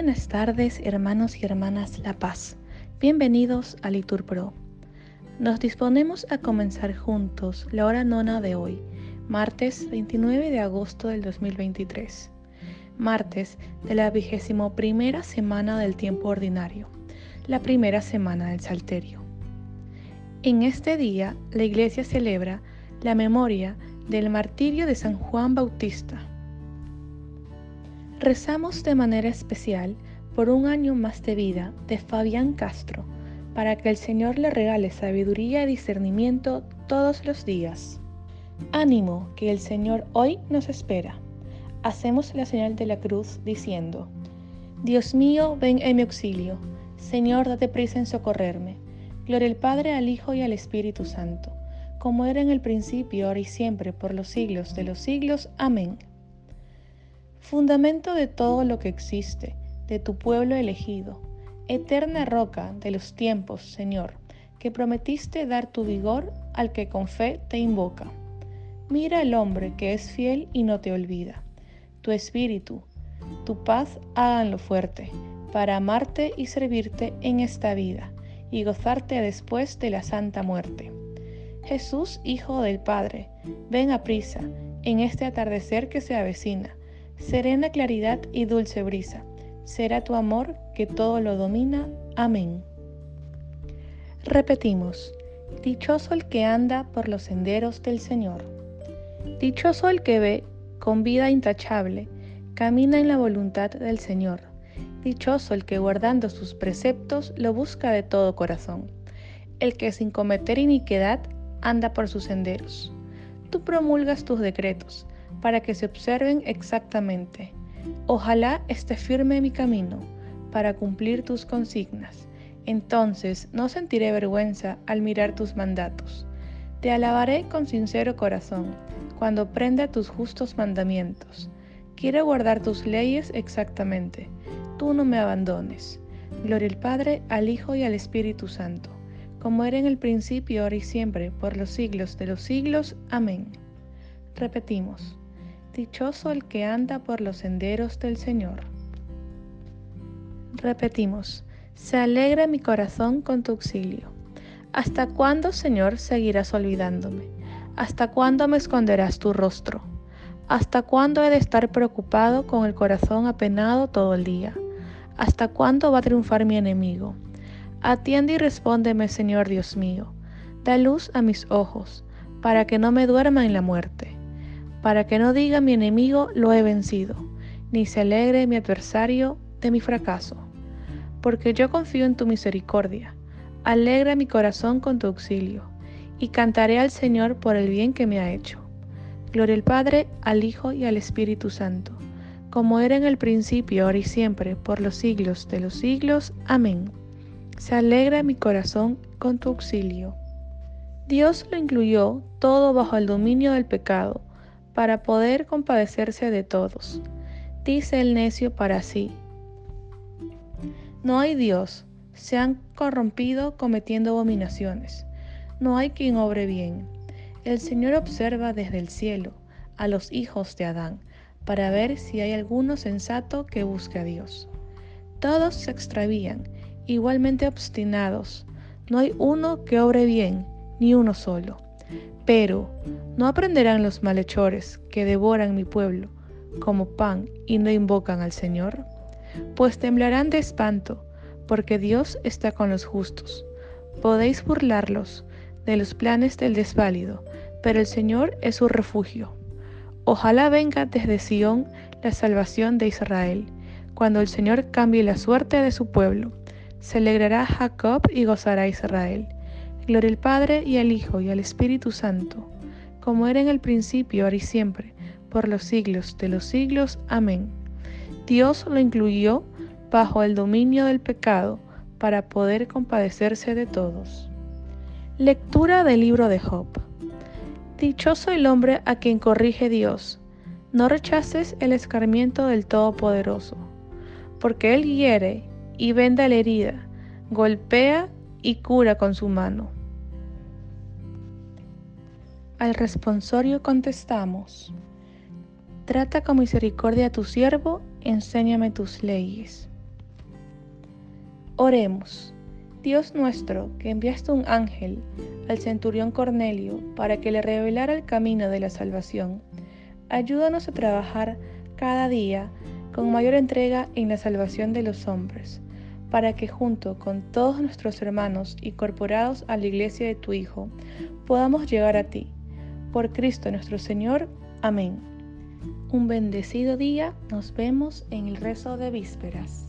Buenas tardes, hermanos y hermanas La Paz. Bienvenidos a Litur Pro. Nos disponemos a comenzar juntos la hora nona de hoy, martes 29 de agosto del 2023, martes de la vigésimo primera semana del tiempo ordinario, la primera semana del Salterio. En este día, la Iglesia celebra la memoria del martirio de San Juan Bautista Rezamos de manera especial por un año más de vida de Fabián Castro, para que el Señor le regale sabiduría y discernimiento todos los días. Ánimo, que el Señor hoy nos espera. Hacemos la señal de la cruz diciendo, Dios mío, ven en mi auxilio. Señor, date prisa en socorrerme. Gloria al Padre, al Hijo y al Espíritu Santo, como era en el principio, ahora y siempre, por los siglos de los siglos. Amén fundamento de todo lo que existe, de tu pueblo elegido, eterna roca de los tiempos, Señor, que prometiste dar tu vigor al que con fe te invoca. Mira al hombre que es fiel y no te olvida. Tu espíritu, tu paz háganlo fuerte, para amarte y servirte en esta vida, y gozarte después de la santa muerte. Jesús, Hijo del Padre, ven a prisa en este atardecer que se avecina serena claridad y dulce brisa. Será tu amor que todo lo domina. Amén. Repetimos, dichoso el que anda por los senderos del Señor. Dichoso el que ve, con vida intachable, camina en la voluntad del Señor. Dichoso el que guardando sus preceptos lo busca de todo corazón. El que sin cometer iniquidad anda por sus senderos. Tú promulgas tus decretos para que se observen exactamente. Ojalá esté firme mi camino para cumplir tus consignas. Entonces no sentiré vergüenza al mirar tus mandatos. Te alabaré con sincero corazón cuando prenda tus justos mandamientos. Quiero guardar tus leyes exactamente. Tú no me abandones. Gloria al Padre, al Hijo y al Espíritu Santo, como era en el principio, ahora y siempre, por los siglos de los siglos. Amén. Repetimos. Dichoso el que anda por los senderos del Señor. Repetimos, se alegra mi corazón con tu auxilio. ¿Hasta cuándo, Señor, seguirás olvidándome? ¿Hasta cuándo me esconderás tu rostro? ¿Hasta cuándo he de estar preocupado con el corazón apenado todo el día? ¿Hasta cuándo va a triunfar mi enemigo? Atiende y respóndeme, Señor Dios mío. Da luz a mis ojos, para que no me duerma en la muerte para que no diga mi enemigo lo he vencido, ni se alegre mi adversario de mi fracaso. Porque yo confío en tu misericordia, alegra mi corazón con tu auxilio, y cantaré al Señor por el bien que me ha hecho. Gloria al Padre, al Hijo y al Espíritu Santo, como era en el principio, ahora y siempre, por los siglos de los siglos. Amén. Se alegra mi corazón con tu auxilio. Dios lo incluyó todo bajo el dominio del pecado para poder compadecerse de todos. Dice el necio para sí. No hay Dios, se han corrompido cometiendo abominaciones. No hay quien obre bien. El Señor observa desde el cielo a los hijos de Adán para ver si hay alguno sensato que busque a Dios. Todos se extravían, igualmente obstinados. No hay uno que obre bien, ni uno solo. Pero, ¿no aprenderán los malhechores que devoran mi pueblo como pan y no invocan al Señor? Pues temblarán de espanto, porque Dios está con los justos. Podéis burlarlos de los planes del desválido, pero el Señor es su refugio. Ojalá venga desde Sión la salvación de Israel, cuando el Señor cambie la suerte de su pueblo. Se alegrará Jacob y gozará Israel. Gloria al Padre y al Hijo y al Espíritu Santo, como era en el principio, ahora y siempre, por los siglos de los siglos. Amén. Dios lo incluyó bajo el dominio del pecado para poder compadecerse de todos. Lectura del libro de Job. Dichoso el hombre a quien corrige Dios. No rechaces el escarmiento del Todopoderoso, porque Él hiere y venda la herida, golpea y cura con su mano. Al responsorio contestamos, Trata con misericordia a tu siervo, enséñame tus leyes. Oremos. Dios nuestro, que enviaste un ángel al centurión Cornelio para que le revelara el camino de la salvación, ayúdanos a trabajar cada día con mayor entrega en la salvación de los hombres, para que junto con todos nuestros hermanos incorporados a la iglesia de tu Hijo, podamos llegar a ti. Por Cristo nuestro Señor. Amén. Un bendecido día. Nos vemos en el rezo de vísperas.